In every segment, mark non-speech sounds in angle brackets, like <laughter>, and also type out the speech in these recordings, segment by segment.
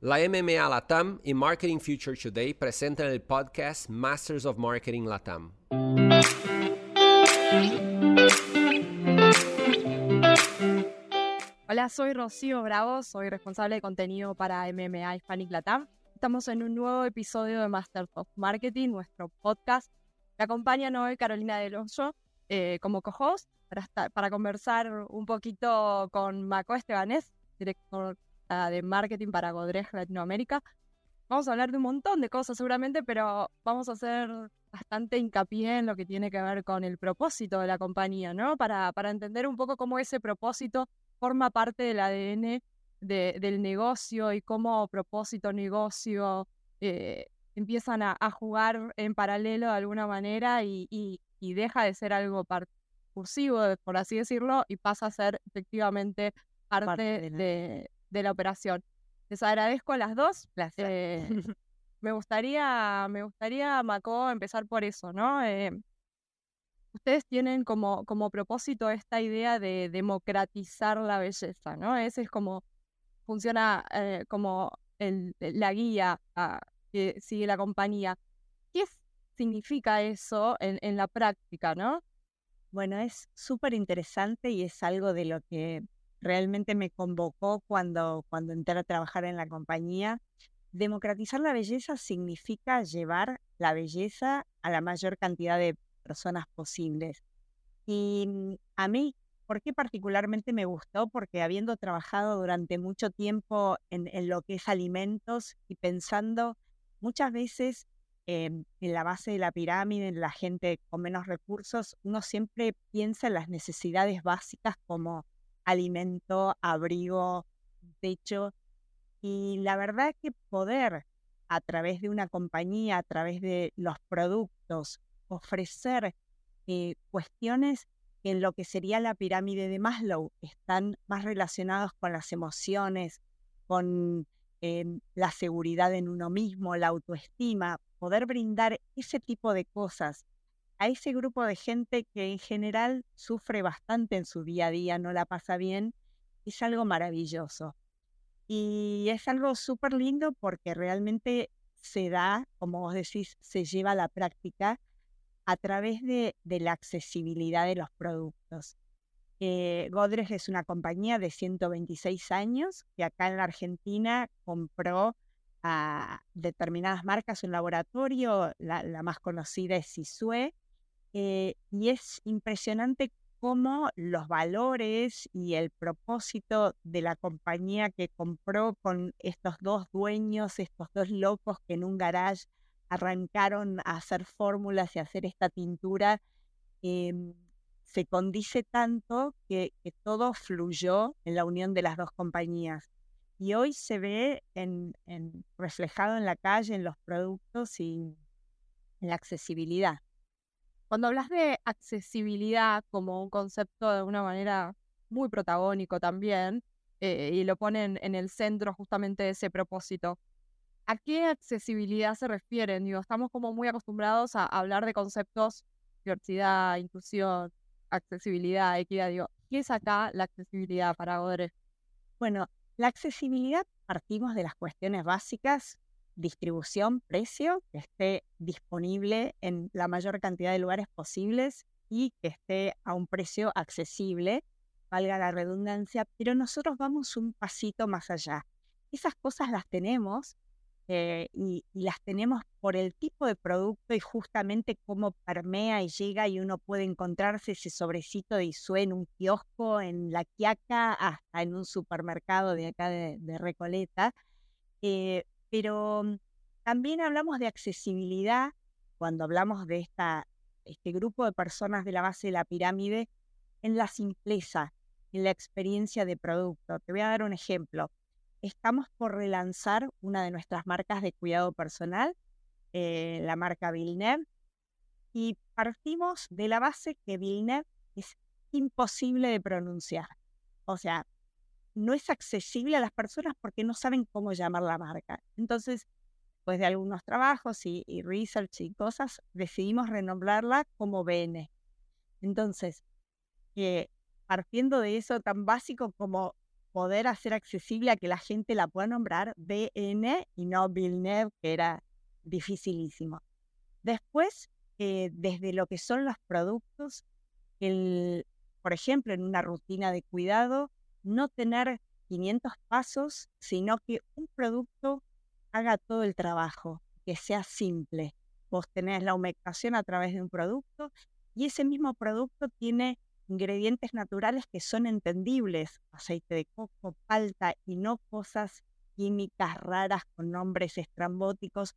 La MMA Latam y Marketing Future Today presentan el podcast Masters of Marketing Latam. Hola, soy Rocío Bravo, soy responsable de contenido para MMA Hispanic Latam. Estamos en un nuevo episodio de Masters of Marketing, nuestro podcast. Me acompaña hoy Carolina Del eh, como co-host para, para conversar un poquito con Maco Estebanés, director de marketing para Godrej Latinoamérica. Vamos a hablar de un montón de cosas seguramente, pero vamos a hacer bastante hincapié en lo que tiene que ver con el propósito de la compañía, ¿no? Para, para entender un poco cómo ese propósito forma parte del ADN del negocio y cómo propósito, negocio eh, empiezan a, jugar en paralelo de alguna manera y, y, deja de ser algo cursivo, por así decirlo, y pasa a ser efectivamente parte, de, de la operación. Les agradezco a las dos. Eh, <laughs> <laughs> me gustaría, me gustaría, Maco, empezar por eso, ¿no? Eh, ustedes tienen como, como propósito esta idea de democratizar la belleza, ¿no? Ese es como funciona eh, como el, la guía ah, que sigue la compañía. ¿Qué significa eso en, en la práctica, no? Bueno, es súper interesante y es algo de lo que realmente me convocó cuando, cuando entré a trabajar en la compañía. Democratizar la belleza significa llevar la belleza a la mayor cantidad de personas posibles. Y mm, a mí, ¿por qué particularmente me gustó? Porque habiendo trabajado durante mucho tiempo en, lo que es alimentos y pensando muchas veces en la base de la pirámide, en la gente con menos recursos, uno siempre piensa en las necesidades básicas como alimento, abrigo, techo. Y la verdad que poder a través de una compañía, a través de los productos, ofrecer eh, cuestiones en lo que sería la pirámide de Maslow están más relacionados con las emociones, con em, la seguridad en uno mismo, la autoestima, poder brindar ese tipo de cosas a ese grupo de gente que en general sufre bastante en su día a día, no la pasa bien, es algo maravilloso. Y es algo súper lindo porque realmente se da, como vos decís, se lleva a la práctica a través de, la accesibilidad de los productos. Eh, Godrej es una compañía de 126 años que acá en la Argentina compró a determinadas marcas un laboratorio, la, la más conocida es Sisue, eh, y es impresionante cómo los valores y el propósito de la compañía que compró con estos dos dueños, estos dos locos que en un garage arrancaron a hacer fórmulas y hacer esta tintura, em, se condice tanto que, todo fluyó en la unión de las dos compañías. Y hoy se ve en, reflejado en la calle, en los productos y en la accesibilidad. Cuando hablas de accesibilidad como un concepto de una manera muy protagónico también, eh, y lo ponen en el centro justamente de ese propósito, ¿a qué accesibilidad se refieren? Digo, estamos como muy acostumbrados a hablar de conceptos diversidad, inclusión, accesibilidad, equidad. Digo, ¿qué es acá la accesibilidad para Godre? Bueno, la accesibilidad partimos de las cuestiones básicas distribución, precio, que esté disponible en la mayor cantidad de lugares posibles y que esté a un precio accesible, valga la redundancia, pero nosotros vamos un pasito más allá. Esas cosas las tenemos eh, y, las tenemos por el tipo de producto y justamente cómo permea y llega y uno puede encontrarse ese sobrecito de Isue en un kiosco, en La Quiaca, hasta en un supermercado de acá de, Recoleta. Eh, pero mm, también hablamos de accesibilidad cuando hablamos de esta, este grupo de personas de la base de la pirámide en la simpleza, en la experiencia de producto. Te voy a dar un ejemplo. Estamos por relanzar una de nuestras marcas de cuidado personal, eh, la marca Villeneuve, y partimos de la base que Villeneuve es imposible de pronunciar. O sea, no es accesible a las personas porque no saben cómo llamar la marca. Entonces, después de algunos trabajos y, research y cosas, decidimos renombrarla como BN. Entonces, partiendo de eso tan básico como poder hacer accesible a que la gente la pueda nombrar BN y no Villeneuve, que era dificilísimo. Después, eh, desde lo que son los productos, el, por ejemplo, en una rutina de cuidado, no tener 500 pasos, sino que un producto haga todo el trabajo, que sea simple. Vos tenés la humectación a través de un producto y ese mismo producto tiene ingredientes naturales que son entendibles, aceite de coco, palta y no cosas químicas raras con nombres estrambóticos.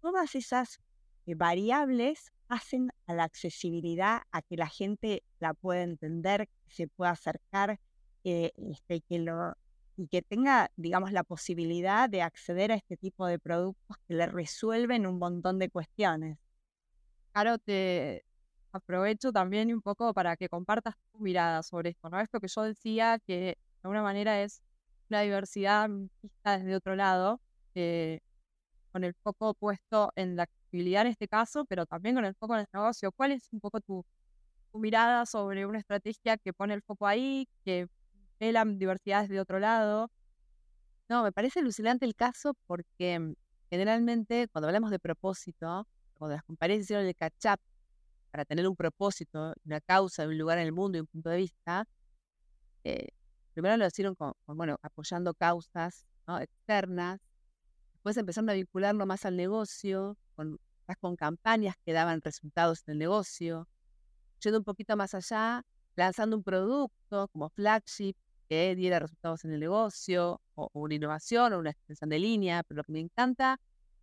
Todas esas eh, variables hacen a la accesibilidad, a que la gente la pueda entender, que se pueda acercar eh, este, que lo, y que tenga, digamos, la posibilidad de acceder a este tipo de productos que le resuelven un montón de cuestiones. Claro, te aprovecho también un poco para que compartas tu mirada sobre esto, ¿no? Esto que yo decía que de alguna manera es una diversidad vista desde otro lado, eh, con el foco puesto en la accesibilidad en este caso, pero también con el foco en el negocio. ¿Cuál es un poco tu, tu mirada sobre una estrategia que pone el foco ahí, que ve la diversidad desde otro lado? No, me parece alucinante el caso porque mm, generalmente cuando hablamos de propósito, cuando las compañías hicieron el catch-up para tener un propósito, una causa, un lugar en el mundo y un punto de vista, eh, primero lo hicieron con, bueno, apoyando causas externas, después empezaron a vincularlo más al negocio, con, con campañas que daban resultados en el negocio, yendo un poquito más allá, lanzando un producto como flagship que diera resultados en el negocio, o, o una innovación, o una extensión de línea, pero lo que me encanta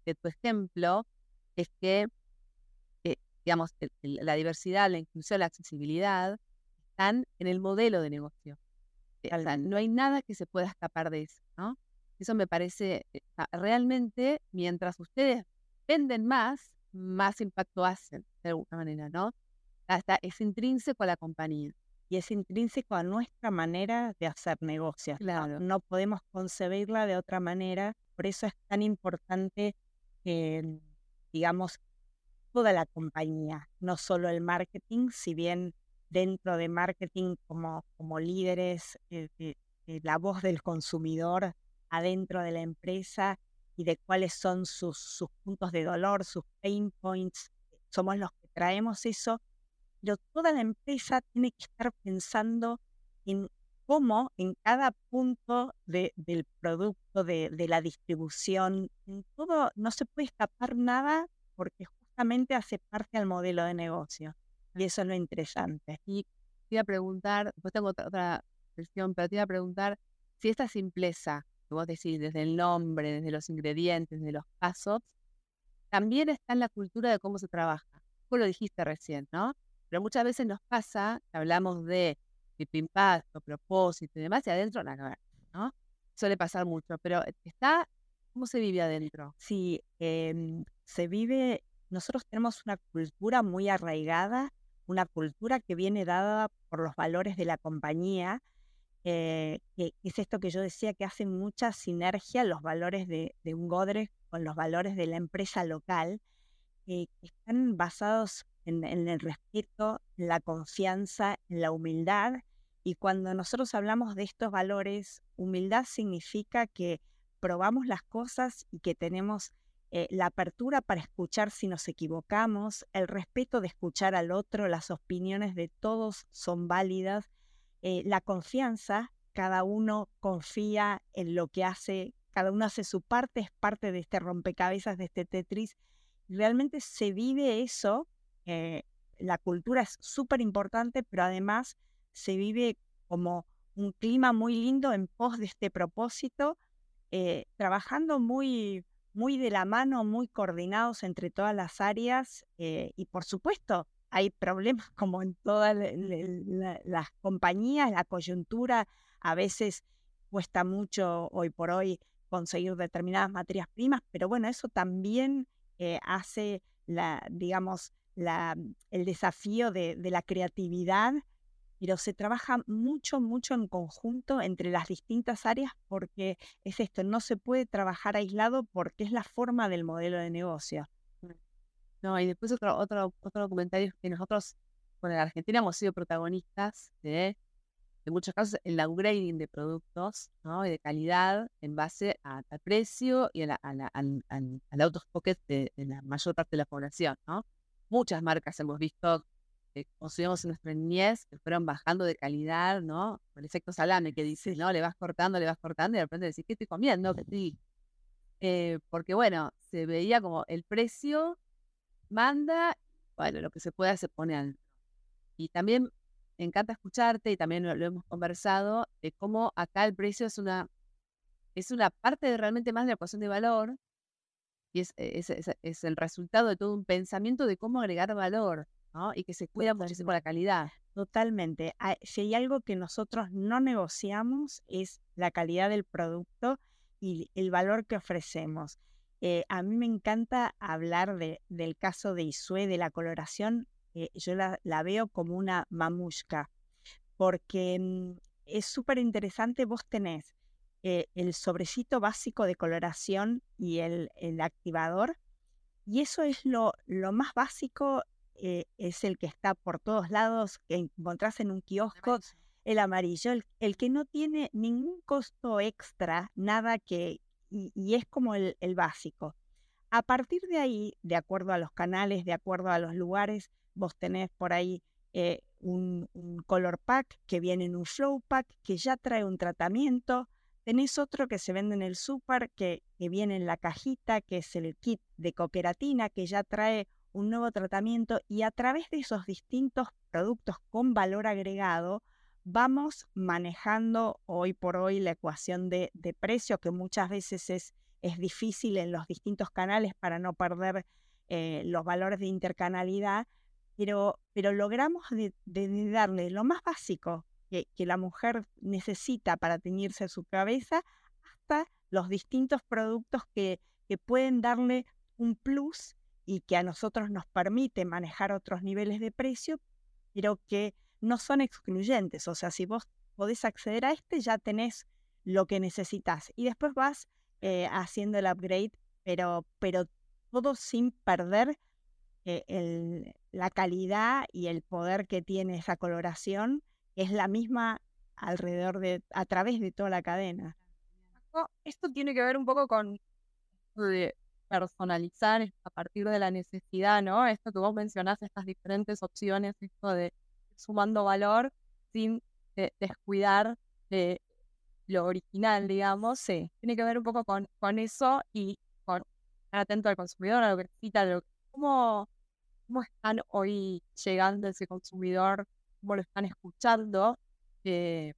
de tu ejemplo es que digamos, la diversidad, la inclusión, la accesibilidad, están en el modelo de negocio. Eh, no hay nada que se pueda escapar de eso, ¿no? Eso me parece, eh, realmente, mientras ustedes venden más, más impacto hacen, de alguna manera, ¿no? Hasta es intrínseco a la compañía. Y es intrínseco a nuestra manera de hacer negocios. Claro. No podemos concebirla de otra manera. Por eso es tan importante que, digamos, toda la compañía, no solo el marketing, si bien dentro de marketing como, como líderes, eh, la voz del consumidor adentro de la empresa y de cuáles son sus, sus puntos de dolor, sus pain points, somos los que traemos eso, pero toda la empresa tiene que estar pensando en cómo en cada punto del producto, de, de, la distribución, en todo, no se puede escapar nada porque hace parte al modelo de negocio. Y eso es lo interesante. Y te iba a preguntar, después tengo otra, otra versión, pero te iba a preguntar si esta simpleza que vos decís, desde el nombre, desde los ingredientes, desde los pasos, también está en la cultura de cómo se trabaja. Vos lo dijiste recién, ¿no? Pero muchas veces nos pasa hablamos de impacto, propósito y demás, y adentro nada, ¿no? Suele pasar mucho, pero está, ¿cómo se vive adentro? Sí, em, se vive nosotros tenemos una cultura muy arraigada, una cultura que viene dada por los valores de la compañía, eh, que es esto que yo decía, que hace mucha sinergia los valores de, un Godrej con los valores de la empresa local, eh, que están basados en, el respeto, en la confianza, en la humildad. Y cuando nosotros hablamos de estos valores, humildad significa que probamos las cosas y que tenemos eh, la apertura para escuchar si nos equivocamos, el respeto de escuchar al otro, las opiniones de todos son válidas, eh, la confianza, cada uno confía en lo que hace, cada uno hace su parte, es parte de este rompecabezas, de este Tetris. Realmente se vive eso, eh, la cultura es súper importante, pero además se vive como un clima muy lindo en pos de este propósito, trabajando muy muy de la mano, muy coordinados entre todas las áreas eh, y por supuesto hay problemas <laughs> como en todas las compañías, la coyuntura a veces cuesta mucho hoy por hoy conseguir determinadas materias primas, pero bueno, eso también eh, hace la, digamos, la, el desafío de, la creatividad pero se trabaja mucho, mucho en conjunto entre las distintas áreas porque es esto, no se puede trabajar aislado porque es la forma del modelo de negocio. Mm. No, y después otro, otro, otro comentario que nosotros, con la Argentina hemos sido protagonistas de en muchos casos, el downgrading de productos ¿no? y de calidad en base al precio y a la, al, out of pocket de, la mayor parte de la población. ¿no? Muchas marcas hemos visto que consumimos en nuestra niñez que fueron bajando de calidad, ¿no? Con el efecto salame que dices, ¿no? Le vas cortando, le vas cortando y de repente decís, ¿qué estoy comiendo? ¿Qué estoy? Eh, porque bueno, se veía como el precio manda, bueno, lo que se pueda se pone al... Y también me encanta escucharte y también lo, hemos conversado, de cómo acá el precio es una, es una parte de realmente más de la ecuación de valor y es, es, es, el resultado de todo un pensamiento de cómo agregar valor ¿no? y que se cuida muchísimo la calidad. Totalmente. Si hay algo que nosotros no negociamos es la calidad del producto y el valor que ofrecemos. Eh, a mí me encanta hablar de, del caso de Isue, de la coloración. Eh, yo la, veo como una mamushka, porque mm, es súper interesante. Vos tenés eh, el sobrecito básico de coloración y el, el activador, y eso es lo, lo más básico, es el que está por todos lados, que encontrás en un kiosco el amarillo, el, que no tiene ningún costo extra, nada que, y, es como el, básico. A partir de ahí, de acuerdo a los canales, de acuerdo a los lugares, vos tenés por ahí eh, un, color pack que viene en un flow pack que ya trae un tratamiento. Tenés otro que se vende en el super que, viene en la cajita, que es el kit de cooperatina, que ya trae un nuevo tratamiento y a través de esos distintos productos con valor agregado, vamos manejando hoy por hoy la ecuación de, precio, que muchas veces es, es, difícil en los distintos canales para no perder eh, los valores de intercanalidad, pero, pero logramos de, darle lo más básico que, la mujer necesita para teñirse su cabeza hasta los distintos productos que, que pueden darle un plus y que a nosotros nos permite manejar otros niveles de precio, pero que no son excluyentes. O sea, si vos podés acceder a este, ya tenés lo que necesitas. Y después vas eh, haciendo el upgrade, pero, pero todo sin perder eh, la calidad y el poder que tiene esa coloración, es la misma alrededor de, a través de toda la cadena. Esto tiene que ver un poco con personalizar a partir de la necesidad, ¿no? Esto que vos mencionás, estas diferentes opciones, esto de sumando valor sin eh, descuidar de lo original, digamos. Sí. Tiene que ver un poco con, con eso y con estar atento al consumidor, a lo que necesita, lo, cómo, cómo están hoy llegando ese consumidor, cómo lo están escuchando, eh,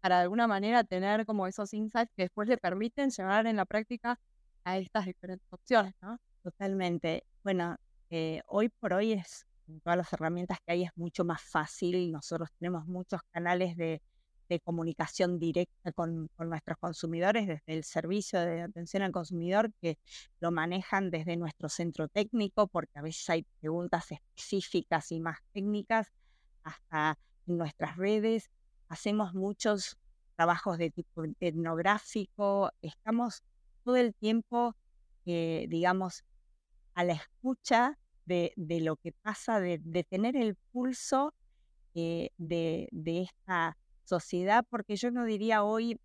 para de alguna manera tener como esos insights que después le permiten llevar en la práctica a estas diferentes opciones, ¿no? Totalmente. Bueno, eh, hoy por hoy es todas las herramientas que hay es mucho más fácil. Nosotros tenemos muchos canales de, comunicación directa con, nuestros consumidores, desde el servicio de atención al consumidor que lo manejan desde nuestro centro técnico, porque a veces hay preguntas específicas y más técnicas, hasta en nuestras redes. Hacemos muchos trabajos de tipo etnográfico, estamos todo el tiempo, eh, digamos, a la escucha de, lo que pasa, de, tener el pulso eh, de, esta sociedad, porque yo no diría hoy,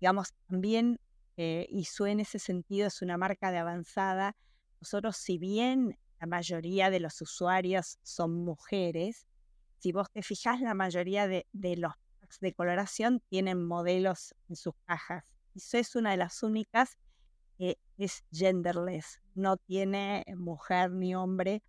digamos, también, eh, y en ese sentido es una marca de avanzada, nosotros si bien la mayoría de los usuarios son mujeres, si vos te fijas, la mayoría de, los packs de coloración tienen modelos en sus cajas. Y es una de las únicas es genderless, no tiene mujer ni hombre.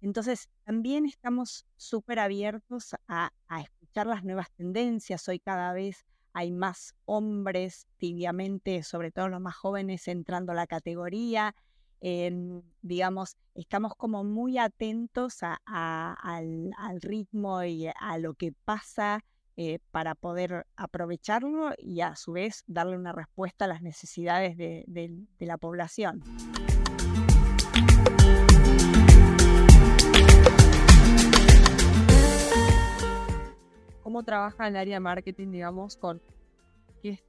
Entonces, también estamos súper abiertos a, escuchar las nuevas tendencias. Hoy cada vez hay más hombres, tibiamente, sobre todo los más jóvenes, entrando a la categoría. Digamos, estamos como muy atentos al, ritmo y a lo que pasa eh, para poder aprovecharlo y a su vez darle una respuesta a las necesidades de, la población. ¿Cómo trabaja el área de marketing, digamos, con qué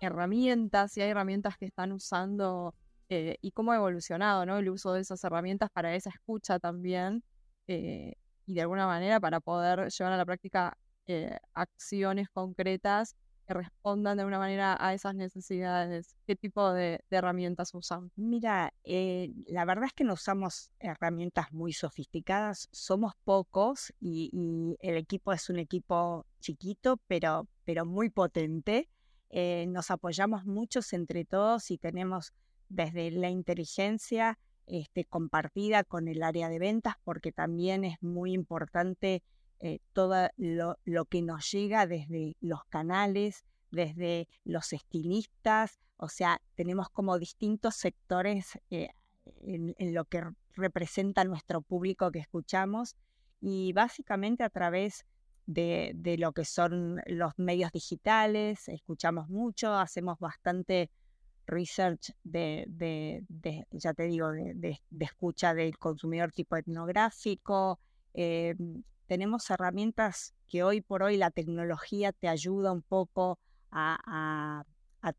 herramientas, si hay herramientas que están usando eh, y cómo ha evolucionado el uso de esas herramientas para esa escucha también eh, y de alguna manera para poder llevar a la práctica eh, acciones concretas que respondan de una manera a esas necesidades? ¿Qué tipo de, herramientas usan? Mira, la verdad es que no usamos herramientas muy sofisticadas, somos pocos y, el equipo es un equipo chiquito, pero, pero muy potente. Nos apoyamos muchos entre todos y tenemos desde la inteligencia este, compartida con el área de ventas, porque también es muy importante eh, todo lo, que nos llega desde los canales, desde los estilistas, o sea, tenemos como distintos sectores eh, en, lo que representa nuestro público que escuchamos y básicamente a través de, de, lo que son los medios digitales, escuchamos mucho, hacemos bastante research de, de, ya te digo, de, escucha del consumidor tipo etnográfico, eh, tenemos herramientas que hoy por hoy la tecnología te ayuda un poco a,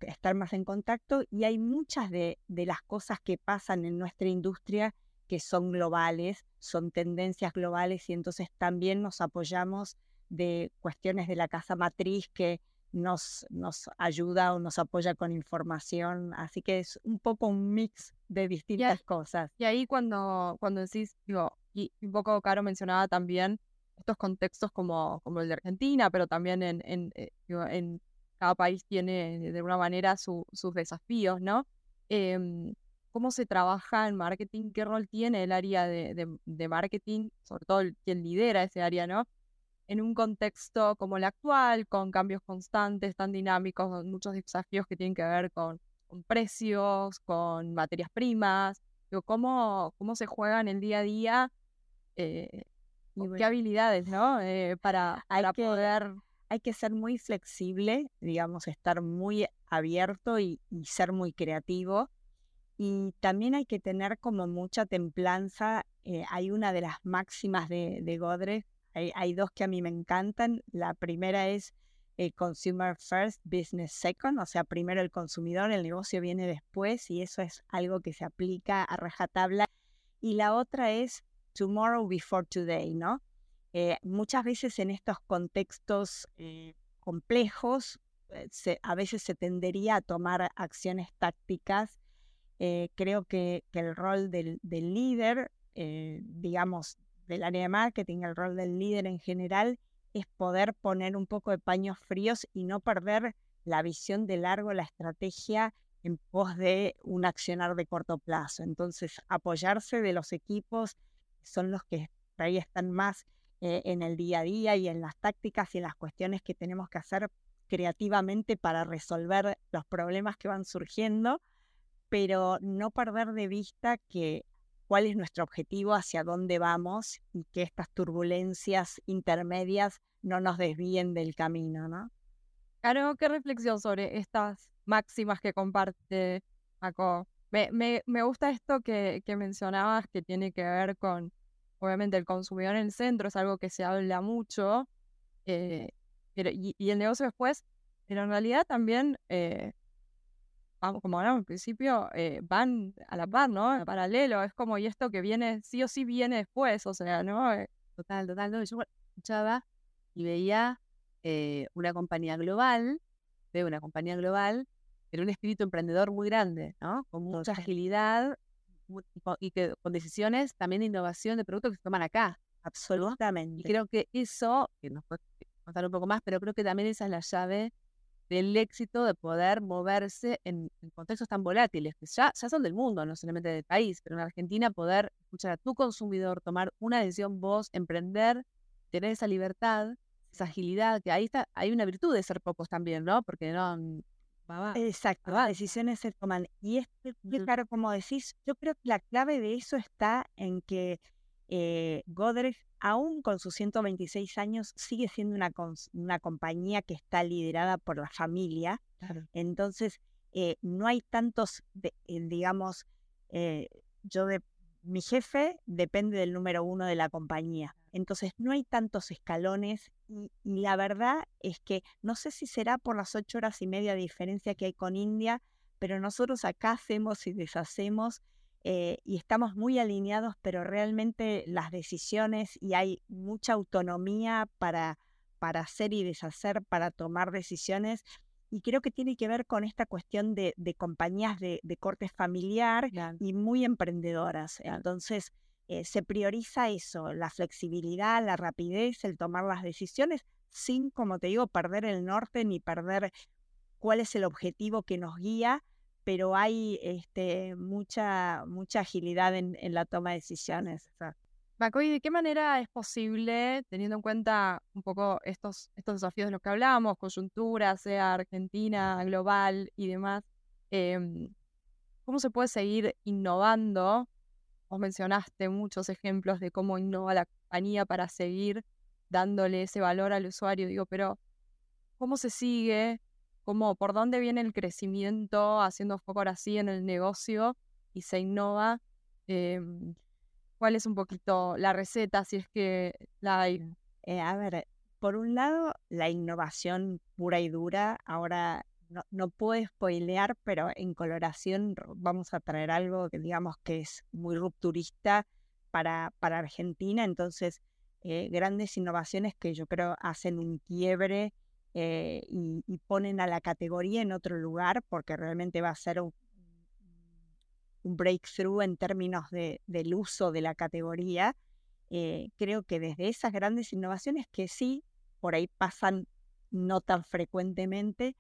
estar más en contacto y hay muchas de, las cosas que pasan en nuestra industria que son globales, son tendencias globales y entonces también nos apoyamos de cuestiones de la casa matriz que nos, nos ayuda o nos apoya con información. Así que es un poco un mix de distintas cosas. Y ahí cuando, cuando decís, digo, y un poco Caro mencionaba también estos contextos como, como el de Argentina, pero también en, en, eh, en cada país tiene de alguna manera sus desafíos, ¿no? Em, ¿Cómo se trabaja en marketing? ¿Qué rol tiene el área de, de, marketing? Sobre todo quien lidera ese área, ¿no? En un contexto como el actual, con cambios constantes, tan dinámicos, muchos desafíos que tienen que ver con, con precios, con materias primas. ¿cómo, ¿Cómo se juega en el día a día eh, qué habilidades, ¿no? Eh, para, hay que, poder... Hay que ser muy flexible, digamos, estar muy abierto y, ser muy creativo. Y también hay que tener como mucha templanza. Eh, hay una de las máximas de, de Godrej, hay, dos que a mí me encantan. La primera es el Consumer First, Business Second, o sea, primero el consumidor, el negocio viene después y eso es algo que se aplica a rajatabla. Y la otra es tomorrow before today, ¿no? Eh, muchas veces en estos contextos eh, complejos, eh, a veces se tendería a tomar acciones tácticas. creo que, el rol del, líder, digamos, del área de marketing, el rol del líder en general, es poder poner un poco de paños fríos y no perder la visión de largo, la estrategia en pos de un accionar de corto plazo. Entonces, apoyarse de los equipos son los que ahí están más eh, en el día a día y en las tácticas y en las cuestiones que tenemos que hacer creativamente para resolver los problemas que van surgiendo, pero no perder de vista que cuál es nuestro objetivo, hacia dónde vamos y que estas turbulencias intermedias no nos desvíen del camino, ¿no? Claro, ¿qué reflexión sobre estas máximas que comparte Paco? Me, me, gusta esto que, que, mencionabas que tiene que ver con, obviamente, el consumidor en el centro, es algo que se habla mucho, eh, pero, y, el negocio después, pero en realidad también, eh, como hablamos al principio, eh, van a la par, ¿no? En paralelo, es como, y esto que viene, sí o sí viene después, o sea, ¿no? Total, total, no, yo escuchaba y veía una compañía global, veo una compañía global pero un espíritu emprendedor muy grande, ¿no? Con mucha agilidad y que, con decisiones también de innovación de productos que se toman acá. Absolutamente. Y creo que eso, que nos puede contar un poco más, pero creo que también esa es la llave del éxito de poder moverse en, contextos tan volátiles, que ya, ya son del mundo, no solamente del país, pero en Argentina poder escuchar a tu consumidor, tomar una decisión vos, emprender, tener esa libertad, esa agilidad, que ahí está, hay una virtud de ser pocos también, ¿no? Porque no, Exacto, las decisiones se toman. Y es claro, como decís, yo creo que la clave de eso está en que eh, Godrej, aún con sus 126 años, sigue siendo una, una compañía que está liderada por la familia. Entonces, eh, no hay tantos, eh, digamos, eh, yo de mi jefe depende del número uno de la compañía. Entonces no hay tantos escalones y, la verdad es que no sé si será por las ocho horas y media de diferencia que hay con India, pero nosotros acá hacemos y deshacemos eh, y estamos muy alineados, pero realmente las decisiones y hay mucha autonomía para, para hacer y deshacer, para tomar decisiones. Y creo que tiene que ver con esta cuestión de, compañías de, corte familiar y muy emprendedoras. Entonces, eh, se prioriza eso, la flexibilidad, la rapidez, el tomar las decisiones, sin, como te digo, perder el norte ni perder cuál es el objetivo que nos guía, pero hay este, mucha, mucha agilidad en, la toma de decisiones. ¿y ¿de qué manera es posible, teniendo en cuenta un poco estos, estos desafíos de los que hablamos, coyuntura, sea Argentina, global y demás, em, cómo se puede seguir innovando? Vos mencionaste muchos ejemplos de cómo innova la compañía para seguir dándole ese valor al usuario. Digo, pero ¿cómo se sigue? ¿Cómo, ¿Por dónde viene el crecimiento haciendo foco ahora sí en el negocio y se innova? Em, ¿Cuál es un poquito la receta, si es que la hay? Eh, a ver, por un lado, la innovación pura y dura. Ahora no, no puedo spoilear, pero en coloración vamos a traer algo que digamos que es muy rupturista para, para Argentina. Entonces, eh, grandes innovaciones que yo creo hacen un quiebre eh, y, ponen a la categoría en otro lugar porque realmente va a ser un, breakthrough en términos de, del uso de la categoría. Eh, creo que desde esas grandes innovaciones que sí, por ahí pasan no tan frecuentemente,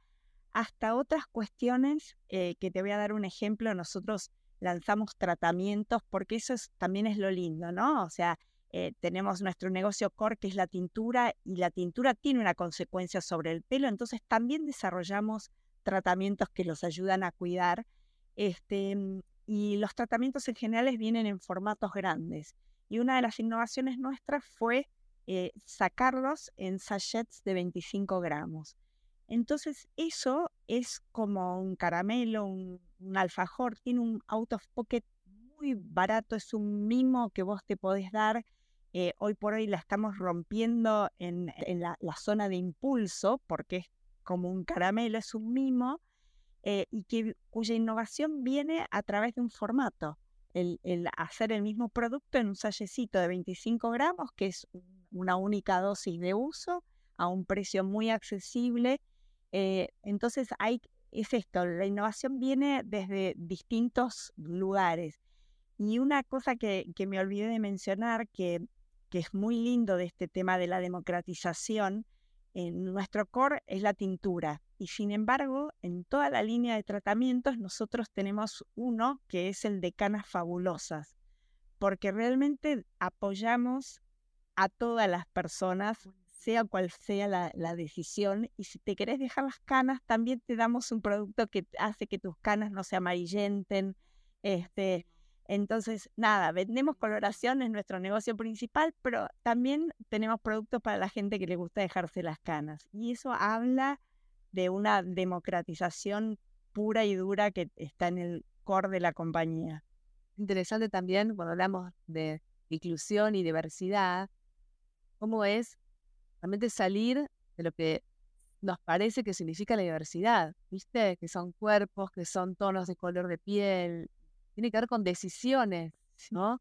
hasta otras cuestiones eh, que te voy a dar un ejemplo. Nosotros lanzamos tratamientos porque eso también es lo lindo, ¿no? O sea, eh, tenemos nuestro negocio core que es la tintura y la tintura tiene una consecuencia sobre el pelo, entonces también desarrollamos tratamientos que los ayudan a cuidar. Este, y los tratamientos en general vienen en formatos grandes. Y una de las innovaciones nuestras fue eh, sacarlos en sachets de 25 gramos. Entonces eso es como un caramelo, un, alfajor, tiene un out of pocket muy barato, es un mimo que vos te podés dar. Eh, hoy por hoy la estamos rompiendo en, la, zona de impulso porque es como un caramelo, es un mimo eh, y que, cuya innovación viene a través de un formato. El, hacer el mismo producto en un sallecito de 25 gramos, que es una única dosis de uso, a un precio muy accesible. Eh, entonces, hay, es esto, la innovación viene desde distintos lugares. Y una cosa que me olvidé de mencionar, que, que es muy lindo de este tema de la democratización, en nuestro core es la tintura. Y sin embargo, en toda la línea de tratamientos nosotros tenemos uno que es el de canas fabulosas, porque realmente apoyamos a todas las personas, sea cual sea la, decisión, y si te querés dejar las canas, también te damos un producto que hace que tus canas no se amarillenten. Este, entonces, nada, vendemos coloración, en nuestro negocio principal, pero también tenemos productos para la gente que le gusta dejarse las canas. Y eso habla de una democratización pura y dura que está en el core de la compañía. Interesante también cuando hablamos de inclusión y diversidad, cómo es realmente salir de lo que nos parece que significa la diversidad, ¿viste? Que son cuerpos, que son tonos de color de piel, tiene que ver con decisiones, ¿no?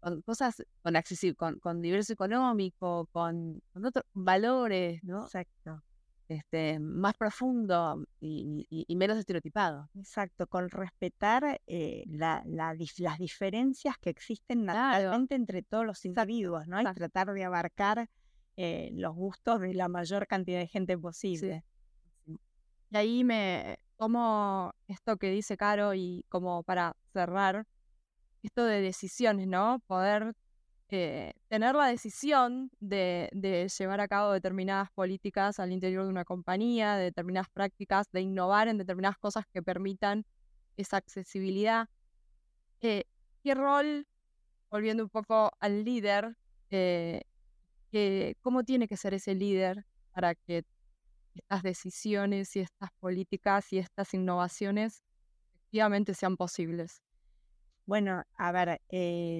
Con cosas, con, con, con diverso económico, con, con otros valores, ¿no? Exacto este, más profundo y, menos estereotipado. Exacto, con respetar eh, la, las diferencias que existen naturalmente entre todos los individuos, ¿no? Y tratar de abarcar eh, los gustos de la mayor cantidad de gente posible. Y ahí me tomo esto que dice Caro y como para cerrar, esto de decisiones, ¿no? Poder eh, tener la decisión de, llevar a cabo determinadas políticas al interior de una compañía, de determinadas prácticas, de innovar en determinadas cosas que permitan esa accesibilidad. Eh, ¿Qué rol, volviendo un poco al líder, eh, cómo tiene que ser ese líder para que estas decisiones y estas políticas y estas innovaciones efectivamente sean posibles? Bueno, a ver,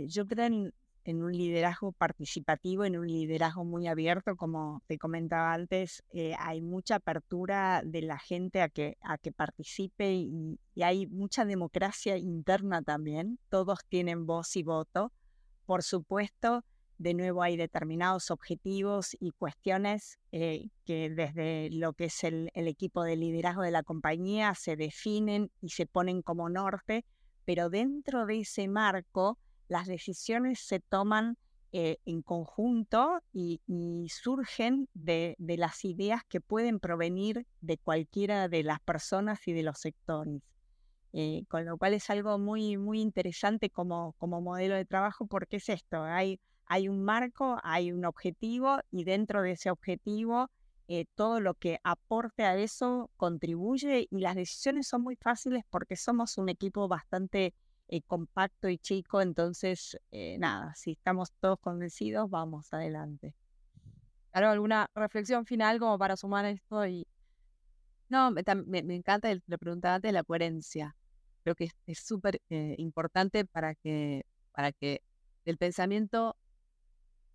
yo creo en, en un liderazgo participativo, en un liderazgo muy abierto, como te comentaba antes, eh, hay mucha apertura de la gente a que, a que participe y, hay mucha democracia interna también, todos tienen voz y voto. Por supuesto, de nuevo hay determinados objetivos y cuestiones eh, que desde lo que es el, equipo de liderazgo de la compañía se definen y se ponen como norte, pero dentro de ese marco las decisiones se toman eh, en conjunto y, surgen de, las ideas que pueden provenir de cualquiera de las personas y de los sectores. Eh, con lo cual es algo muy, muy interesante como, como modelo de trabajo porque es esto, hay hay un marco, hay un objetivo y dentro de ese objetivo eh, todo lo que aporte a eso contribuye y las decisiones son muy fáciles porque somos un equipo bastante eh, compacto y chico, entonces eh, nada, si estamos todos convencidos, vamos adelante. Claro, ¿alguna reflexión final como para sumar esto? y No, me, encanta, la pregunta antes, la coherencia. Creo que es súper importante para que, para que el pensamiento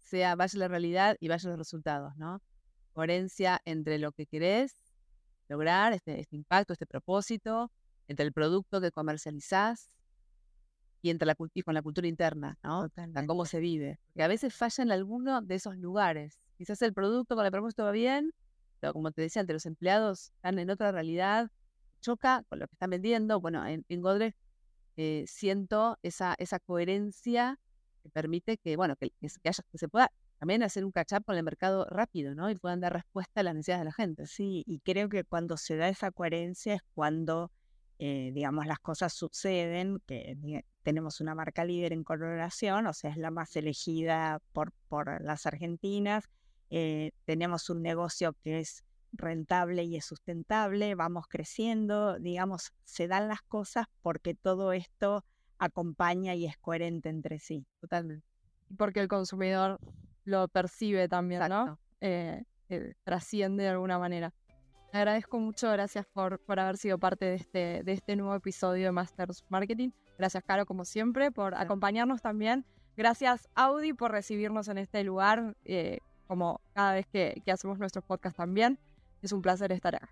sea, vaya la realidad y vaya los resultados, ¿no? Coherencia entre lo que querés lograr, este, este impacto, este propósito, entre el producto que comercializás y, entre la, y con la cultura interna, ¿no? cómo se vive. Que a veces falla en alguno de esos lugares. Quizás el producto con el propósito va bien, pero como te decía, ante los empleados están en otra realidad, choca con lo que están vendiendo. Bueno, en, en Godrej eh, siento esa, esa coherencia que permite que, bueno, que, que, que se pueda también hacer un catch up con el mercado rápido, ¿no? Y puedan dar respuesta a las necesidades de la gente. Sí, y creo que cuando se da esa coherencia es cuando, eh, digamos, las cosas suceden, que tenemos una marca líder en coloración, o sea, es la más elegida por, por las argentinas, eh, tenemos un negocio que es rentable y es sustentable, vamos creciendo, digamos, se dan las cosas porque todo esto acompaña y es coherente entre sí. Totalmente. Porque el consumidor lo percibe también, ¿no? Eh, eh, trasciende de alguna manera. Agradezco mucho, gracias por, por haber sido parte de este, de este nuevo episodio de Masters Marketing. Gracias, Caro, como siempre, por acompañarnos también. Gracias, Audi, por recibirnos en este lugar, eh, como cada vez que, hacemos nuestros podcasts también. Es un placer estar acá.